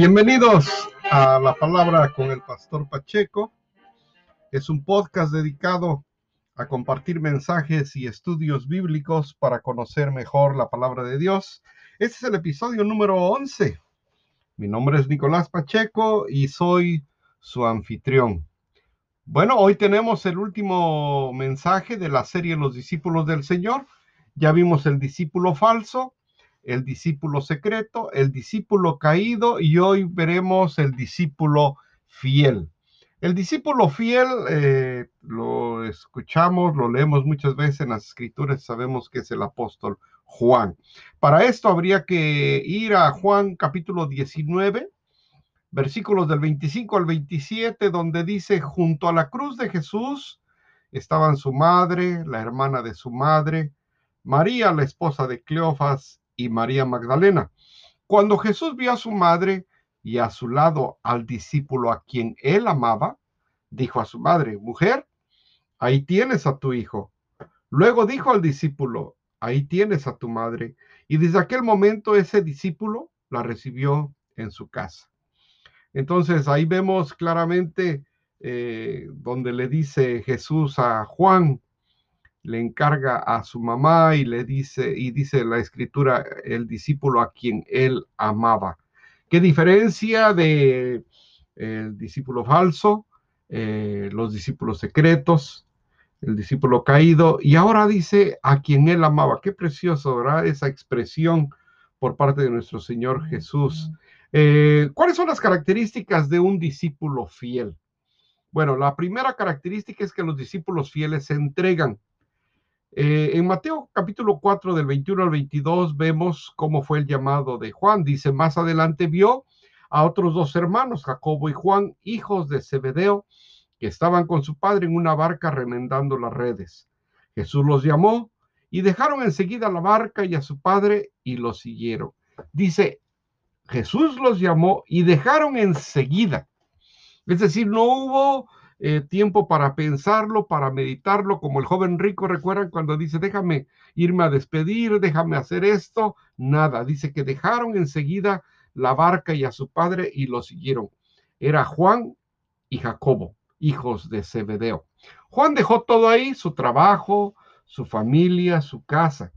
Bienvenidos a la palabra con el pastor Pacheco. Es un podcast dedicado a compartir mensajes y estudios bíblicos para conocer mejor la palabra de Dios. Este es el episodio número 11. Mi nombre es Nicolás Pacheco y soy su anfitrión. Bueno, hoy tenemos el último mensaje de la serie Los discípulos del Señor. Ya vimos el discípulo falso, el discípulo secreto, el discípulo caído y hoy veremos el discípulo fiel. El discípulo fiel eh, lo escuchamos, lo leemos muchas veces en las escrituras, sabemos que es el apóstol Juan. Para esto habría que ir a Juan capítulo 19, versículos del 25 al 27, donde dice, junto a la cruz de Jesús estaban su madre, la hermana de su madre, María, la esposa de Cleofas, y María Magdalena. Cuando Jesús vio a su madre y a su lado al discípulo a quien él amaba, dijo a su madre, mujer, ahí tienes a tu hijo. Luego dijo al discípulo, ahí tienes a tu madre. Y desde aquel momento ese discípulo la recibió en su casa. Entonces ahí vemos claramente eh, donde le dice Jesús a Juan, le encarga a su mamá y le dice, y dice la escritura, el discípulo a quien él amaba. ¿Qué diferencia de el discípulo falso, eh, los discípulos secretos, el discípulo caído, y ahora dice a quien él amaba? Qué precioso, ¿verdad? Esa expresión por parte de nuestro Señor Jesús. Eh, ¿Cuáles son las características de un discípulo fiel? Bueno, la primera característica es que los discípulos fieles se entregan. Eh, en Mateo capítulo 4 del 21 al 22 vemos cómo fue el llamado de Juan. Dice, más adelante vio a otros dos hermanos, Jacobo y Juan, hijos de Zebedeo, que estaban con su padre en una barca remendando las redes. Jesús los llamó y dejaron enseguida la barca y a su padre y los siguieron. Dice, Jesús los llamó y dejaron enseguida. Es decir, no hubo eh, tiempo para pensarlo, para meditarlo, como el joven rico, recuerdan cuando dice, déjame irme a despedir, déjame hacer esto, nada, dice que dejaron enseguida la barca y a su padre y lo siguieron. Era Juan y Jacobo, hijos de Zebedeo. Juan dejó todo ahí, su trabajo, su familia, su casa.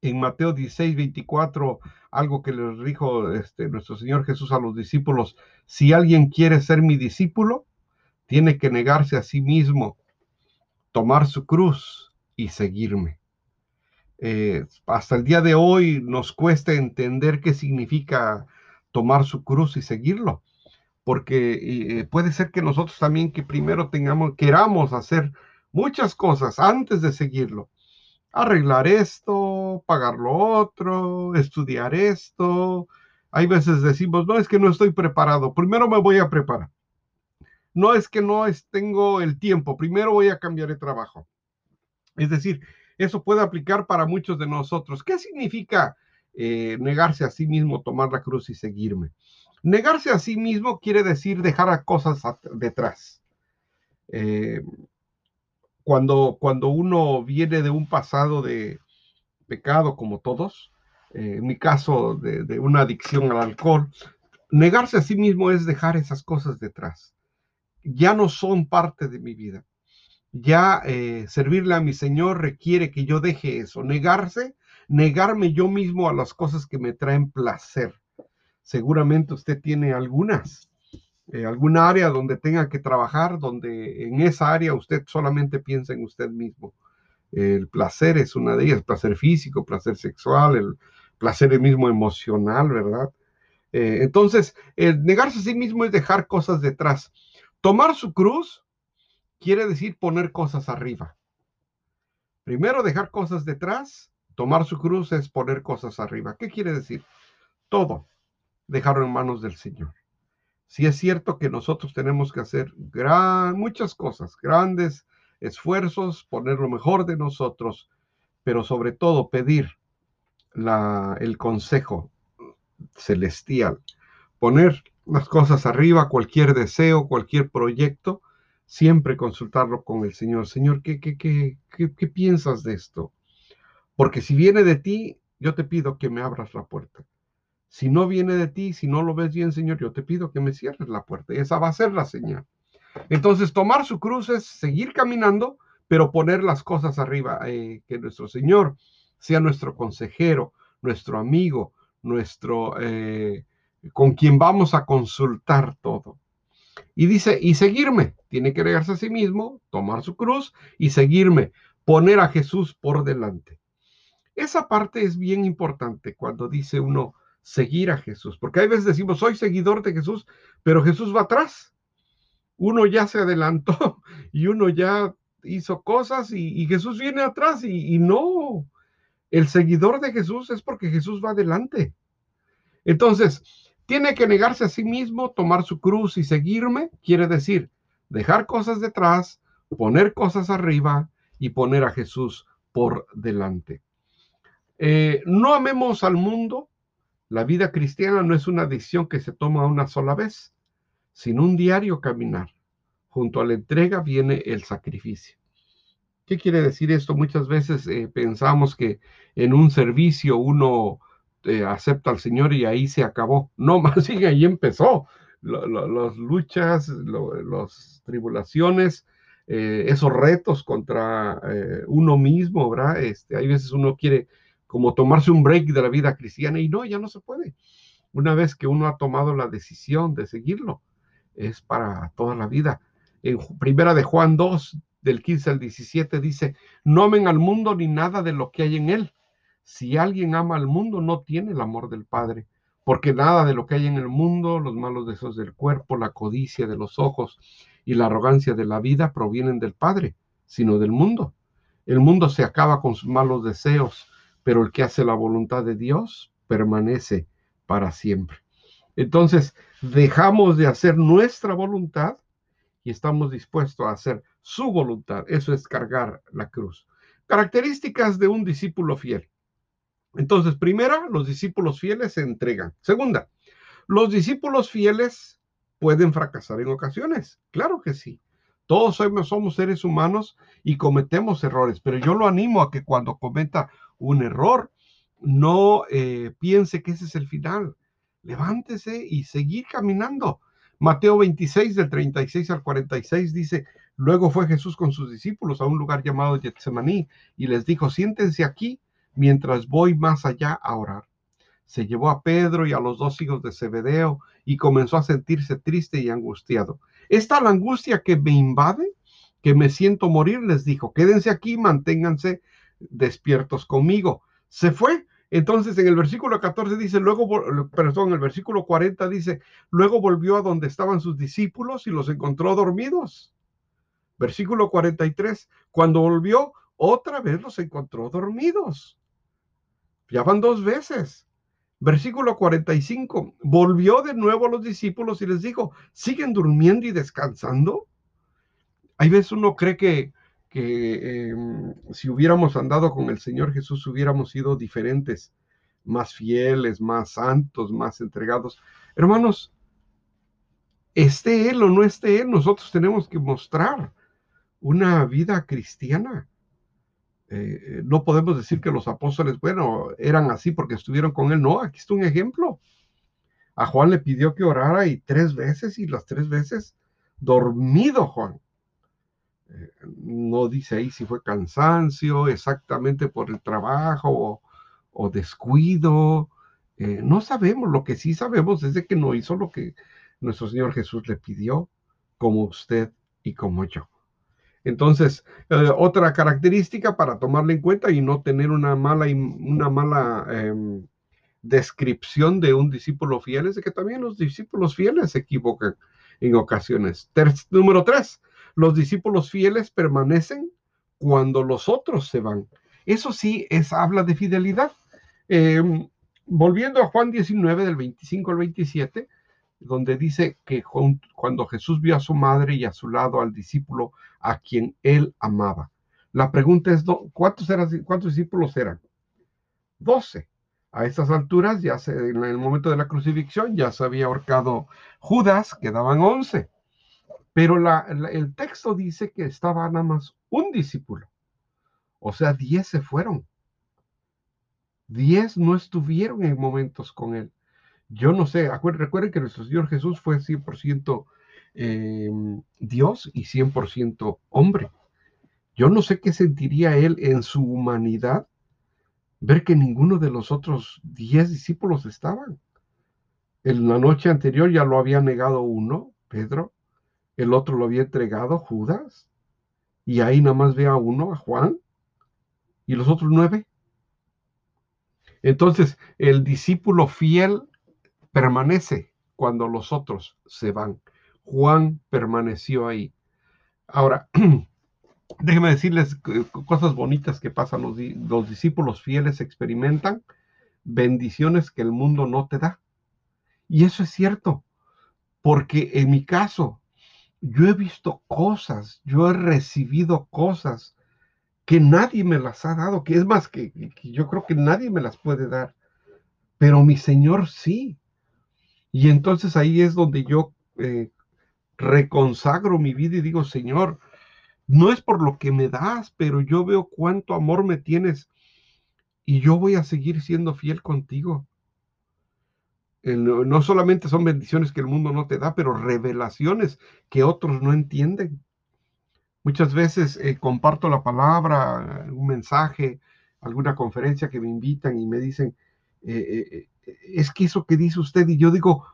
En Mateo 16, 24, algo que les dijo este, nuestro Señor Jesús a los discípulos, si alguien quiere ser mi discípulo, tiene que negarse a sí mismo, tomar su cruz y seguirme. Eh, hasta el día de hoy nos cuesta entender qué significa tomar su cruz y seguirlo, porque eh, puede ser que nosotros también que primero tengamos, queramos hacer muchas cosas antes de seguirlo. Arreglar esto, pagar lo otro, estudiar esto. Hay veces decimos, no, es que no estoy preparado. Primero me voy a preparar no es que no tengo el tiempo, primero voy a cambiar de trabajo. Es decir, eso puede aplicar para muchos de nosotros. ¿Qué significa eh, negarse a sí mismo, tomar la cruz y seguirme? Negarse a sí mismo quiere decir dejar a cosas detrás. Eh, cuando, cuando uno viene de un pasado de pecado como todos, eh, en mi caso de, de una adicción al alcohol, negarse a sí mismo es dejar esas cosas detrás ya no son parte de mi vida. Ya eh, servirle a mi Señor requiere que yo deje eso, negarse, negarme yo mismo a las cosas que me traen placer. Seguramente usted tiene algunas, eh, alguna área donde tenga que trabajar, donde en esa área usted solamente piensa en usted mismo. El placer es una de ellas, placer físico, placer sexual, el placer mismo emocional, ¿verdad? Eh, entonces, el negarse a sí mismo es dejar cosas detrás. Tomar su cruz quiere decir poner cosas arriba. Primero dejar cosas detrás, tomar su cruz es poner cosas arriba. ¿Qué quiere decir? Todo dejarlo en manos del Señor. Si es cierto que nosotros tenemos que hacer gran, muchas cosas, grandes esfuerzos, poner lo mejor de nosotros, pero sobre todo pedir la, el consejo celestial, poner las cosas arriba, cualquier deseo, cualquier proyecto, siempre consultarlo con el Señor. Señor, ¿qué, qué, qué, qué, piensas de esto? Porque si viene de ti, yo te pido que me abras la puerta. Si no viene de ti, si no lo ves bien, Señor, yo te pido que me cierres la puerta. Esa va a ser la señal. Entonces, tomar su cruz es seguir caminando, pero poner las cosas arriba. Eh, que nuestro Señor sea nuestro consejero, nuestro amigo, nuestro eh, con quien vamos a consultar todo. Y dice, y seguirme, tiene que regarse a sí mismo, tomar su cruz y seguirme, poner a Jesús por delante. Esa parte es bien importante cuando dice uno seguir a Jesús, porque hay veces decimos, soy seguidor de Jesús, pero Jesús va atrás. Uno ya se adelantó y uno ya hizo cosas y, Jesús viene atrás y, y no. El seguidor de Jesús es porque Jesús va adelante. Entonces, tiene que negarse a sí mismo, tomar su cruz y seguirme, quiere decir dejar cosas detrás, poner cosas arriba y poner a Jesús por delante. Eh, no amemos al mundo. La vida cristiana no es una decisión que se toma una sola vez, sino un diario caminar. Junto a la entrega viene el sacrificio. ¿Qué quiere decir esto? Muchas veces eh, pensamos que en un servicio uno eh, acepta al Señor y ahí se acabó. No, más bien ahí empezó. las luchas, las tribulaciones, eh, esos retos contra eh, uno mismo, ¿verdad? Este, hay veces uno quiere como tomarse un break de la vida cristiana y no, ya no se puede. Una vez que uno ha tomado la decisión de seguirlo, es para toda la vida. En primera de Juan 2, del 15 al 17, dice, no amen al mundo ni nada de lo que hay en él. Si alguien ama al mundo, no tiene el amor del Padre, porque nada de lo que hay en el mundo, los malos deseos del cuerpo, la codicia de los ojos y la arrogancia de la vida provienen del Padre, sino del mundo. El mundo se acaba con sus malos deseos, pero el que hace la voluntad de Dios permanece para siempre. Entonces, dejamos de hacer nuestra voluntad y estamos dispuestos a hacer su voluntad. Eso es cargar la cruz. Características de un discípulo fiel. Entonces, primera, los discípulos fieles se entregan. Segunda, los discípulos fieles pueden fracasar en ocasiones. Claro que sí. Todos somos, seres humanos y cometemos errores, pero yo lo animo a que cuando cometa un error, no eh, piense que ese es el final. Levántese y seguir caminando. Mateo 26, del 36 al 46 dice, luego fue Jesús con sus discípulos a un lugar llamado Getsemaní y les dijo, siéntense aquí mientras voy más allá a orar. Se llevó a Pedro y a los dos hijos de Zebedeo y comenzó a sentirse triste y angustiado. Esta la angustia que me invade, que me siento morir, les dijo, quédense aquí, manténganse despiertos conmigo. Se fue. Entonces en el versículo 14 dice, luego, perdón, el versículo 40 dice, luego volvió a donde estaban sus discípulos y los encontró dormidos. Versículo 43, cuando volvió, otra vez los encontró dormidos. Ya van dos veces. Versículo 45. Volvió de nuevo a los discípulos y les dijo, ¿siguen durmiendo y descansando? Hay veces uno cree que, que em, si hubiéramos andado con el Señor Jesús hubiéramos sido diferentes, más fieles, más santos, más entregados. Hermanos, esté Él o no esté Él, nosotros tenemos que mostrar una vida cristiana. Eh, no podemos decir que los apóstoles, bueno, eran así porque estuvieron con él. No, aquí está un ejemplo. A Juan le pidió que orara y tres veces y las tres veces dormido Juan. Eh, no dice ahí si fue cansancio exactamente por el trabajo o, descuido. Eh, no sabemos, lo que sí sabemos es de que no hizo lo que nuestro Señor Jesús le pidió, como usted y como yo. Entonces, eh, otra característica para tomarla en cuenta y no tener una mala, una mala em, descripción de un discípulo fiel es que también los discípulos fieles se equivocan en ocasiones. número tres, los discípulos fieles permanecen cuando los otros se van. Eso sí es habla de fidelidad. Em, volviendo a Juan 19 del 25 al 27, donde dice que cuando Jesús vio a su madre y a su lado al discípulo a quien él amaba. La pregunta es, ¿cuántos, eran, cuántos discípulos eran? Doce. A estas alturas, ya se, en el momento de la crucifixión, ya se había ahorcado Judas, quedaban once. Pero el texto dice que estaba nada más un discípulo. O sea, diez se fueron. Diez no estuvieron en momentos con él. Yo no sé, recuerden que nuestro Señor Jesús fue 100% eh, Dios y 100% hombre. Yo no sé qué sentiría él en su humanidad ver que ninguno de los otros diez discípulos estaban. En la noche anterior ya lo había negado uno, Pedro, el otro lo había entregado, Judas, y ahí nada más ve a uno, a Juan, y los otros nueve. Entonces, el discípulo fiel permanece cuando los otros se van. Juan permaneció ahí. Ahora, déjenme decirles cosas bonitas que pasan. Los, los, discípulos fieles experimentan bendiciones que el mundo no te da. Y eso es cierto, porque en mi caso, yo he visto cosas, yo he recibido cosas que nadie me las ha dado, que es más que, yo creo que nadie me las puede dar, pero mi Señor sí. Y entonces ahí es donde yo eh, reconsagro mi vida y digo, Señor, no es por lo que me das, pero yo veo cuánto amor me tienes y yo voy a seguir siendo fiel contigo. no solamente son bendiciones que el mundo no te da, pero revelaciones que otros no entienden. Muchas veces eh, comparto la palabra, un mensaje, alguna conferencia que me invitan y me dicen, eh, eh, es que eso que dice usted, y yo digo,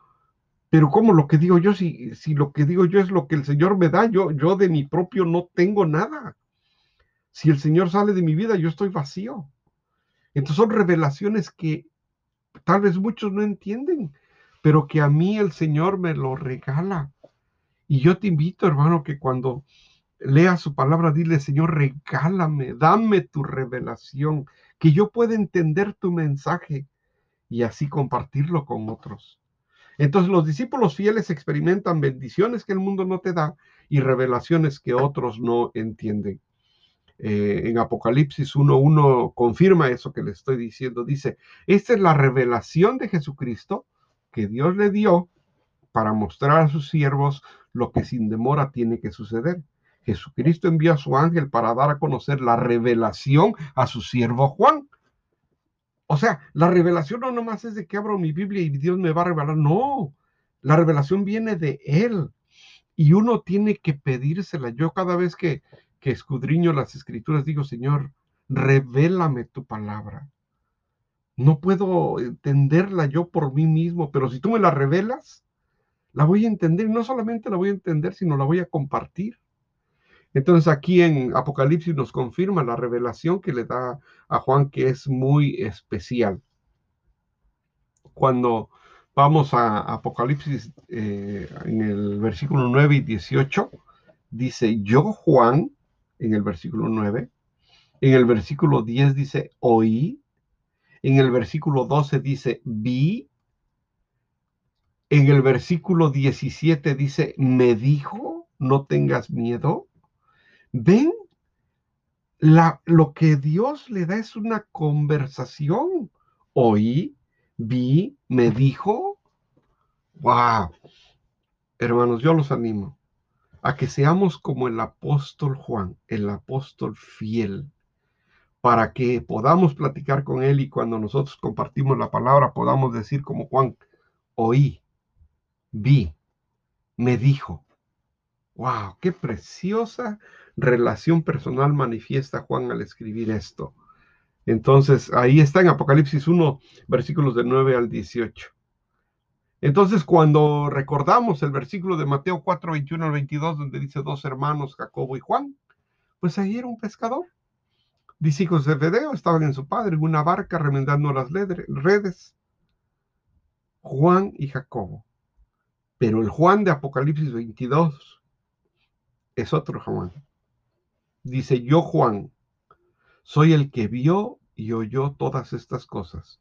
pero ¿cómo lo que digo yo? Si, si lo que digo yo es lo que el Señor me da, yo, yo de mi propio no tengo nada. Si el Señor sale de mi vida, yo estoy vacío. Entonces son revelaciones que tal vez muchos no entienden, pero que a mí el Señor me lo regala. Y yo te invito, hermano, que cuando lea su palabra, dile, Señor, regálame, dame tu revelación, que yo pueda entender tu mensaje y así compartirlo con otros. Entonces los discípulos fieles experimentan bendiciones que el mundo no te da y revelaciones que otros no entienden. Eh, en Apocalipsis 1.1 confirma eso que le estoy diciendo. Dice, esta es la revelación de Jesucristo que Dios le dio para mostrar a sus siervos lo que sin demora tiene que suceder. Jesucristo envió a su ángel para dar a conocer la revelación a su siervo Juan. O sea, la revelación no nomás es de que abro mi Biblia y Dios me va a revelar. No, la revelación viene de Él. Y uno tiene que pedírsela. Yo cada vez que, que escudriño las escrituras digo, Señor, revélame tu palabra. No puedo entenderla yo por mí mismo, pero si tú me la revelas, la voy a entender. No solamente la voy a entender, sino la voy a compartir. Entonces aquí en Apocalipsis nos confirma la revelación que le da a Juan que es muy especial. Cuando vamos a Apocalipsis eh, en el versículo 9 y 18, dice yo Juan, en el versículo 9, en el versículo 10 dice oí, en el versículo 12 dice vi, en el versículo 17 dice me dijo, no tengas miedo. ¿Ven? La, lo que Dios le da es una conversación. Oí, vi, me dijo. ¡Wow! Hermanos, yo los animo a que seamos como el apóstol Juan, el apóstol fiel, para que podamos platicar con él y cuando nosotros compartimos la palabra podamos decir como Juan, oí, vi, me dijo. ¡Wow! ¡Qué preciosa relación personal manifiesta Juan al escribir esto. Entonces, ahí está en Apocalipsis 1, versículos del 9 al 18. Entonces, cuando recordamos el versículo de Mateo 4, 21 al 22, donde dice dos hermanos, Jacobo y Juan, pues ahí era un pescador. Discípulos de Fedeo estaban en su padre en una barca remendando las redes. Juan y Jacobo. Pero el Juan de Apocalipsis 22 es otro Juan. Dice, yo Juan, soy el que vio y oyó todas estas cosas.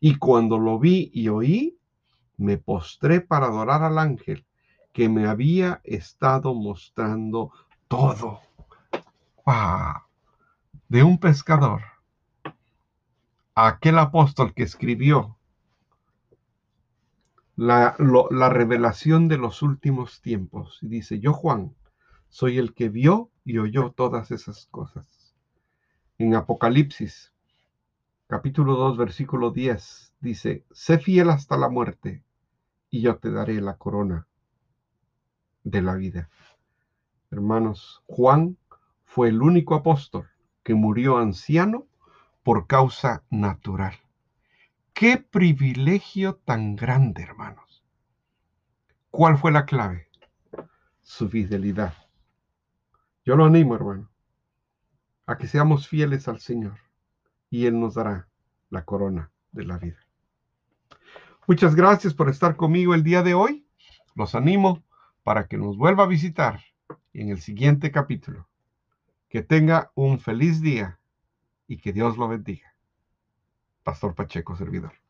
Y cuando lo vi y oí, me postré para adorar al ángel que me había estado mostrando todo. De un pescador aquel apóstol que escribió la, la revelación de los últimos tiempos. Y dice, yo Juan, soy el que vio y oyó todas esas cosas. En Apocalipsis, capítulo 2, versículo 10, dice, sé fiel hasta la muerte y yo te daré la corona de la vida. Hermanos, Juan fue el único apóstol que murió anciano por causa natural. Qué privilegio tan grande, hermanos. ¿Cuál fue la clave? Su fidelidad. Yo lo animo, hermano, a que seamos fieles al Señor y Él nos dará la corona de la vida. Muchas gracias por estar conmigo el día de hoy. Los animo para que nos vuelva a visitar en el siguiente capítulo. Que tenga un feliz día y que Dios lo bendiga. Pastor Pacheco, servidor.